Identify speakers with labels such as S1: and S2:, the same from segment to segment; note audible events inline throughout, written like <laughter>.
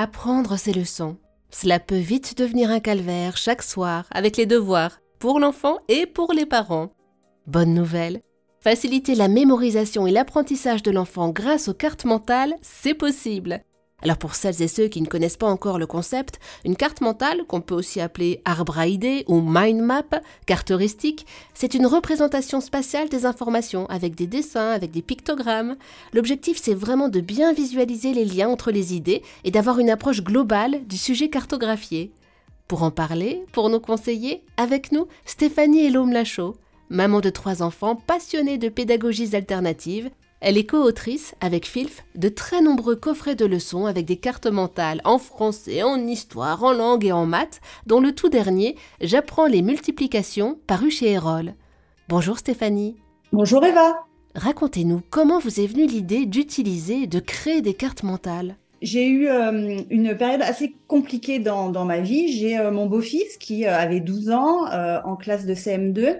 S1: Apprendre ses leçons. Cela peut vite devenir un calvaire chaque soir avec les devoirs, pour l'enfant et pour les parents. Bonne nouvelle. Faciliter la mémorisation et l'apprentissage de l'enfant grâce aux cartes mentales, c'est possible. Alors pour celles et ceux qui ne connaissent pas encore le concept, une carte mentale, qu'on peut aussi appeler arbre à ou mind map, carte heuristique, c'est une représentation spatiale des informations avec des dessins, avec des pictogrammes. L'objectif c'est vraiment de bien visualiser les liens entre les idées et d'avoir une approche globale du sujet cartographié. Pour en parler, pour nous conseiller, avec nous, Stéphanie Elome Lachaud, maman de trois enfants passionnée de pédagogies alternatives elle est co-autrice, avec Filf, de très nombreux coffrets de leçons avec des cartes mentales en français, en histoire, en langue et en maths, dont le tout dernier, J'apprends les multiplications, paru chez Erol. Bonjour Stéphanie.
S2: Bonjour Eva.
S1: Racontez-nous comment vous est venue l'idée d'utiliser et de créer des cartes mentales?
S2: J'ai eu euh, une période assez compliquée dans, ma vie. J'ai euh, mon beau-fils qui euh, avait 12 ans en classe de CM2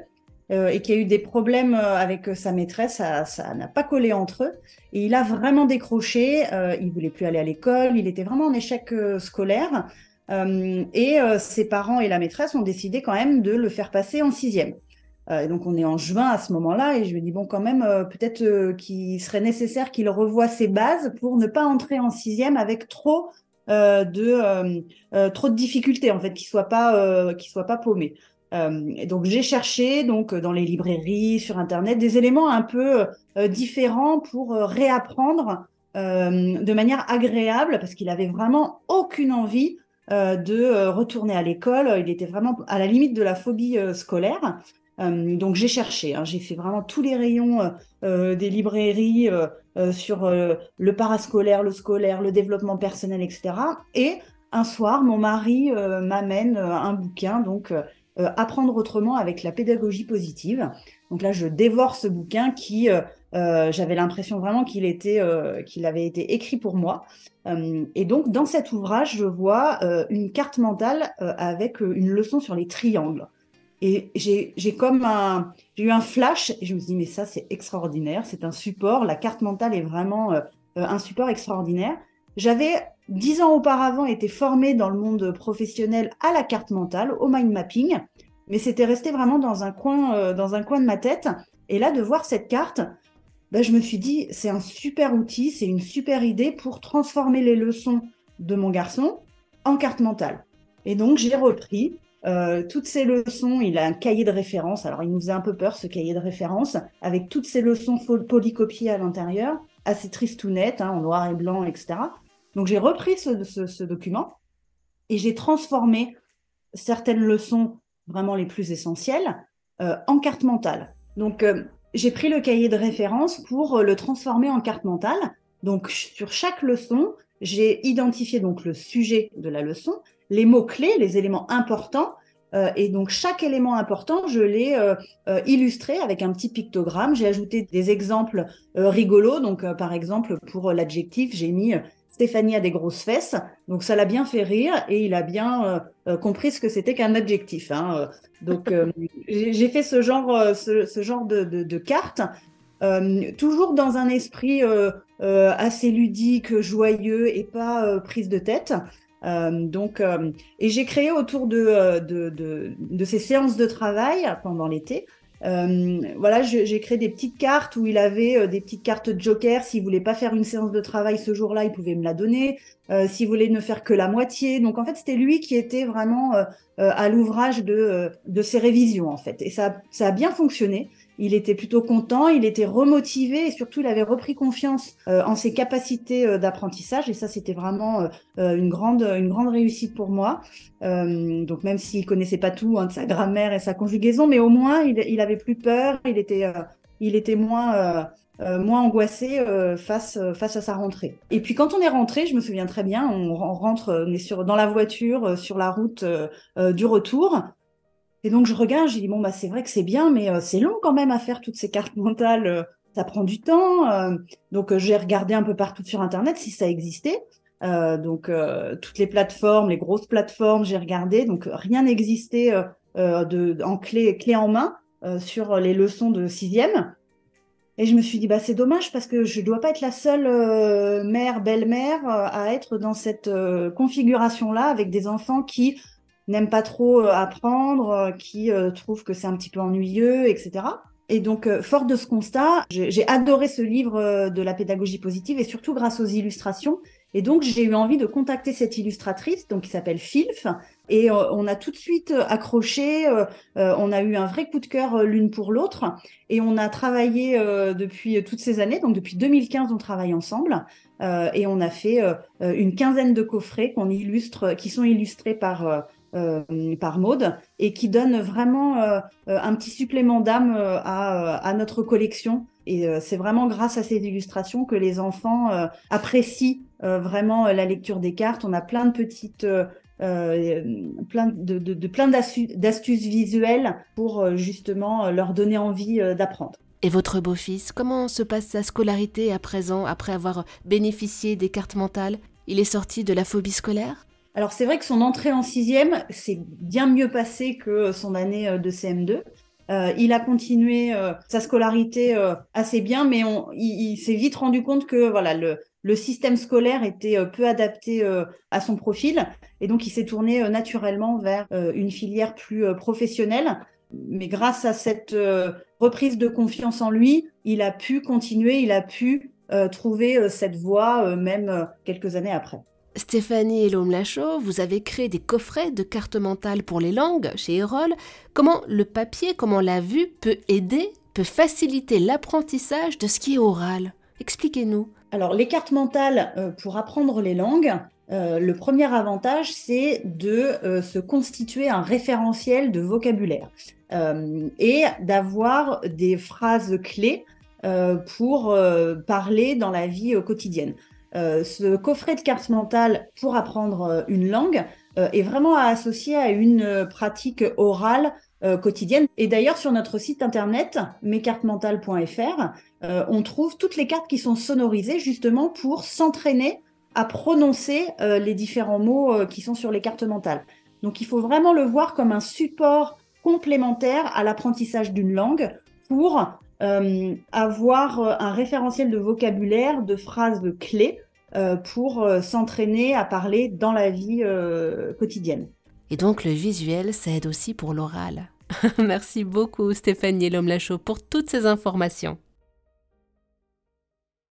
S2: euh, et qui a eu des problèmes euh, avec euh, sa maîtresse, ça n'a pas collé entre eux. Et il a vraiment décroché, euh, il voulait plus aller à l'école, il était vraiment en échec scolaire. et ses parents et la maîtresse ont décidé quand même de le faire passer en sixième. donc on est en juin à ce moment-là et je lui dis bon quand même peut-être qu'il serait nécessaire qu'il revoie ses bases pour ne pas entrer en sixième avec trop de trop de difficultés en fait qu'il soit pas qu'il soit pas paumé. Euh, donc j'ai cherché donc dans les librairies, sur internet, des éléments un peu euh, différents pour euh, réapprendre de manière agréable parce qu'il avait vraiment aucune envie de retourner à l'école. Il était vraiment à la limite de la phobie scolaire. donc j'ai cherché, hein. j'ai fait vraiment tous les rayons des librairies sur le parascolaire, le scolaire, le développement personnel, etc. Et un soir, mon mari m'amène un bouquin donc euh, apprendre autrement avec la pédagogie positive. Donc là, je dévore ce bouquin qui, euh, euh, j'avais l'impression vraiment qu'il était, qu'il avait été écrit pour moi. et donc, dans cet ouvrage, je vois une carte mentale avec une leçon sur les triangles. Et j'ai comme un, j'ai eu un flash et je me suis dit mais ça c'est extraordinaire, c'est un support. La carte mentale est vraiment un support extraordinaire. J'avais dix ans auparavant été formée dans le monde professionnel à la carte mentale, au mind mapping, mais c'était resté vraiment dans un coin, euh, dans un coin de ma tête. Et là, de voir cette carte, ben, je me suis dit, c'est un super outil, c'est une super idée pour transformer les leçons de mon garçon en carte mentale. Et donc, j'ai repris euh, toutes ces leçons. Il a un cahier de référence. Alors, il nous faisait un peu peur, ce cahier de référence, avec toutes ces leçons polycopiées à l'intérieur, assez tristounettes, hein, en noir et blanc, etc. Donc j'ai repris ce, document et j'ai transformé certaines leçons vraiment les plus essentielles euh, en carte mentale. Donc euh, j'ai pris le cahier de référence pour euh, le transformer en carte mentale. Donc sur chaque leçon, j'ai identifié donc le sujet de la leçon, les mots clés, les éléments importants et donc chaque élément important, je l'ai illustré avec un petit pictogramme. J'ai ajouté des exemples rigolos. Donc par exemple pour l'adjectif, j'ai mis Stéphanie a des grosses fesses, donc ça l'a bien fait rire et il a bien euh, euh, compris ce que c'était qu'un adjectif. Hein. Donc euh, <laughs> j'ai fait ce genre, ce, genre de, de, carte, toujours dans un esprit assez ludique, joyeux et pas prise de tête. donc, et j'ai créé autour de, de, ces séances de travail pendant l'été euh, voilà, j'ai créé des petites cartes où il avait euh, des petites cartes Joker. S'il voulait pas faire une séance de travail ce jour-là, il pouvait me la donner. Euh, S'il voulait ne faire que la moitié, donc en fait c'était lui qui était vraiment euh, à l'ouvrage de, de ses révisions en fait. Et ça, ça a bien fonctionné il était plutôt content, il était remotivé et surtout il avait repris confiance euh, en ses capacités euh, d'apprentissage et ça c'était vraiment euh, une grande une grande réussite pour moi. donc même s'il connaissait pas tout hein, de sa grammaire et sa conjugaison, mais au moins il, il avait plus peur, il était il était moins moins angoissé face face à sa rentrée. Et puis quand on est rentré, je me souviens très bien, on, rentre, on est sur dans la voiture sur la route du retour. Et donc je regarde, je dis bon bah c'est vrai que c'est bien, mais euh, c'est long quand même à faire toutes ces cartes <laughs> mentales. Euh, ça prend du temps. Euh. donc j'ai regardé un peu partout sur internet si ça existait. donc toutes les plateformes, les grosses plateformes, j'ai regardé. Donc rien n'existait de, en clé, clé en main sur les leçons de sixième. Et je me suis dit, bah, c'est dommage parce que je ne dois pas être la seule euh, mère, belle-mère euh, à être dans cette euh, configuration-là avec des enfants qui n'aiment pas trop apprendre, qui trouvent que c'est un petit peu ennuyeux, etc. Et donc, fort de ce constat, j'ai adoré ce livre de la pédagogie positive et surtout grâce aux illustrations et donc, j'ai eu envie de contacter cette illustratrice, donc qui s'appelle Filf, et euh, on a tout de suite euh, accroché. Euh, on a eu un vrai coup de cœur l'une pour l'autre, et on a travaillé depuis toutes ces années. Donc, depuis 2015, on travaille ensemble, et on a fait une quinzaine de coffrets qui sont illustrés par par Maude et qui donnent vraiment un petit supplément d'âme à, à, notre collection. Et c'est vraiment grâce à ces illustrations que les enfants apprécient euh, vraiment euh, la lecture des cartes. On a plein de petites euh, plein de, de, de plein d'astuces visuelles pour justement leur donner envie d'apprendre.
S1: Et votre beau-fils, comment se passe sa scolarité à présent après avoir bénéficié des cartes mentales? Il est sorti de la phobie scolaire?
S2: Alors c'est vrai que son entrée en sixième s'est bien mieux passée que son année de CM2. Euh, il a continué euh, sa scolarité euh, assez bien, mais on, il, s'est vite rendu compte que voilà le système scolaire était peu adapté à son profil, et donc il s'est tourné naturellement vers une filière plus professionnelle. Mais grâce à cette reprise de confiance en lui, il a pu continuer, il a pu trouver cette voie même quelques années après.
S1: Stéphanie et Lhomme Lachaud, vous avez créé des coffrets de cartes mentales pour les langues chez Erol. Comment le papier, comment la vue peut aider, peut faciliter l'apprentissage de ce qui est oral? Expliquez-nous.
S2: Alors, les cartes mentales euh, pour apprendre les langues, euh, le premier avantage, c'est de euh, se constituer un référentiel de vocabulaire et d'avoir des phrases clés pour parler dans la vie quotidienne. Euh, ce coffret de cartes mentales pour apprendre euh, une langue euh, est vraiment associé à une pratique orale quotidienne. Et d'ailleurs, sur notre site internet, mescartesmentales.fr, on trouve toutes les cartes qui sont sonorisées justement pour s'entraîner à prononcer les différents mots qui sont sur les cartes mentales. Donc il faut vraiment le voir comme un support complémentaire à l'apprentissage d'une langue pour euh, avoir euh, un référentiel de vocabulaire, de phrases clés euh, pour s'entraîner à parler dans la vie quotidienne.
S1: Et donc le visuel, ça aide aussi pour l'oral. <laughs> Merci beaucoup Stéphanie Lhomme-Lachaud pour toutes ces informations.